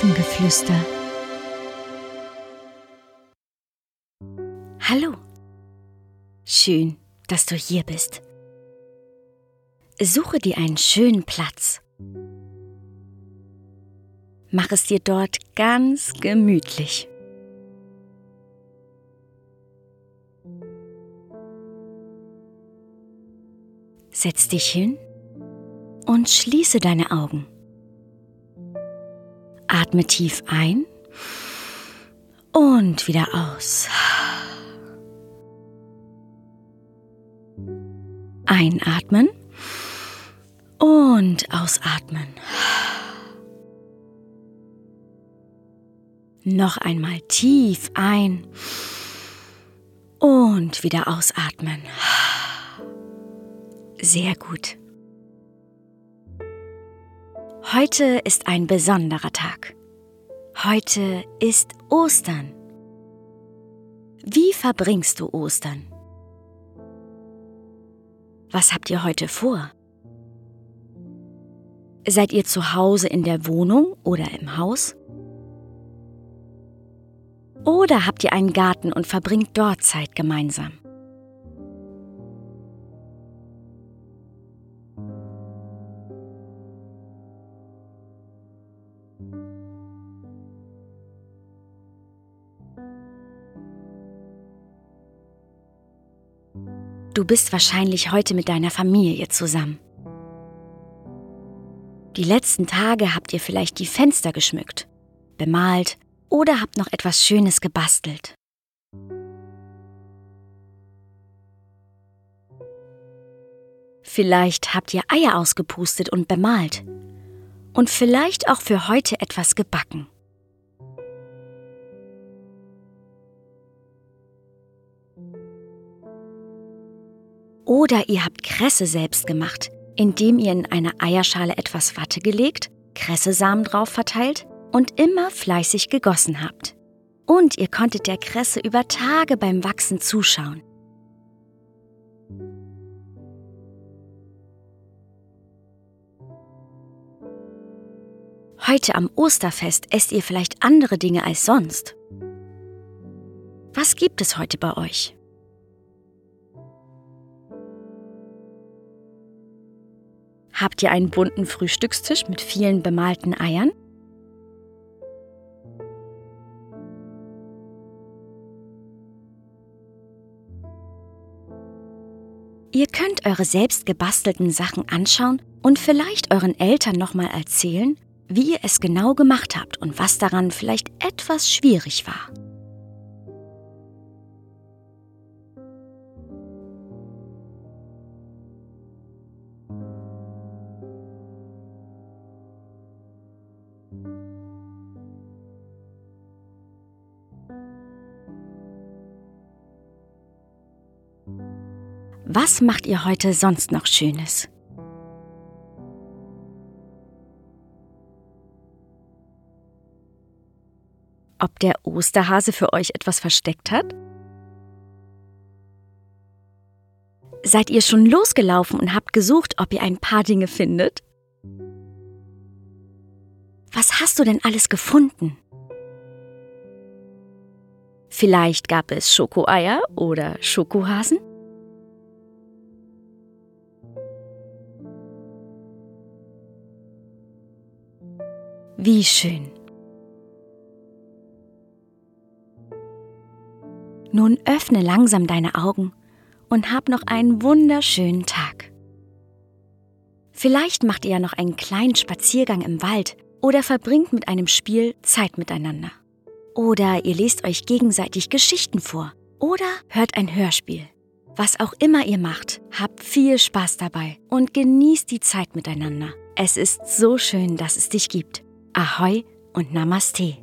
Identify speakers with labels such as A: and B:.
A: Elfengeflüster. Hallo. Schön, dass du hier bist. Suche dir einen schönen Platz. Mach es dir dort ganz gemütlich. Setz dich hin und schließe deine Augen. Atme tief ein und wieder aus. Einatmen und ausatmen. Noch einmal tief ein und wieder ausatmen. Sehr gut. Heute ist ein besonderer Tag. Heute ist Ostern. Wie verbringst du Ostern? Was habt ihr heute vor? Seid ihr zu Hause in der Wohnung oder im Haus? Oder habt ihr einen Garten und verbringt dort Zeit gemeinsam? Du bist wahrscheinlich heute mit deiner Familie zusammen. Die letzten Tage habt ihr vielleicht die Fenster geschmückt, bemalt oder habt noch etwas Schönes gebastelt. Vielleicht habt ihr Eier ausgepustet und bemalt und vielleicht auch für heute etwas gebacken. Oder ihr habt Kresse selbst gemacht, indem ihr in eine Eierschale etwas Watte gelegt, Kressesamen drauf verteilt und immer fleißig gegossen habt. Und ihr konntet der Kresse über Tage beim Wachsen zuschauen. Heute am Osterfest esst ihr vielleicht andere Dinge als sonst. Was gibt es heute bei euch? Habt ihr einen bunten Frühstückstisch mit vielen bemalten Eiern? Ihr könnt eure selbst gebastelten Sachen anschauen und vielleicht euren Eltern nochmal erzählen, wie ihr es genau gemacht habt und was daran vielleicht etwas schwierig war. Was macht ihr heute sonst noch Schönes? Ob der Osterhase für euch etwas versteckt hat? Seid ihr schon losgelaufen und habt gesucht, ob ihr ein paar Dinge findet? Was hast du denn alles gefunden? Vielleicht gab es Schokoeier oder Schokohasen? Wie schön. Nun öffne langsam deine Augen und hab noch einen wunderschönen Tag. Vielleicht macht ihr ja noch einen kleinen Spaziergang im Wald oder verbringt mit einem Spiel Zeit miteinander. Oder ihr lest euch gegenseitig Geschichten vor oder hört ein Hörspiel. Was auch immer ihr macht, habt viel Spaß dabei und genießt die Zeit miteinander. Es ist so schön, dass es dich gibt. Ahoi und Namaste.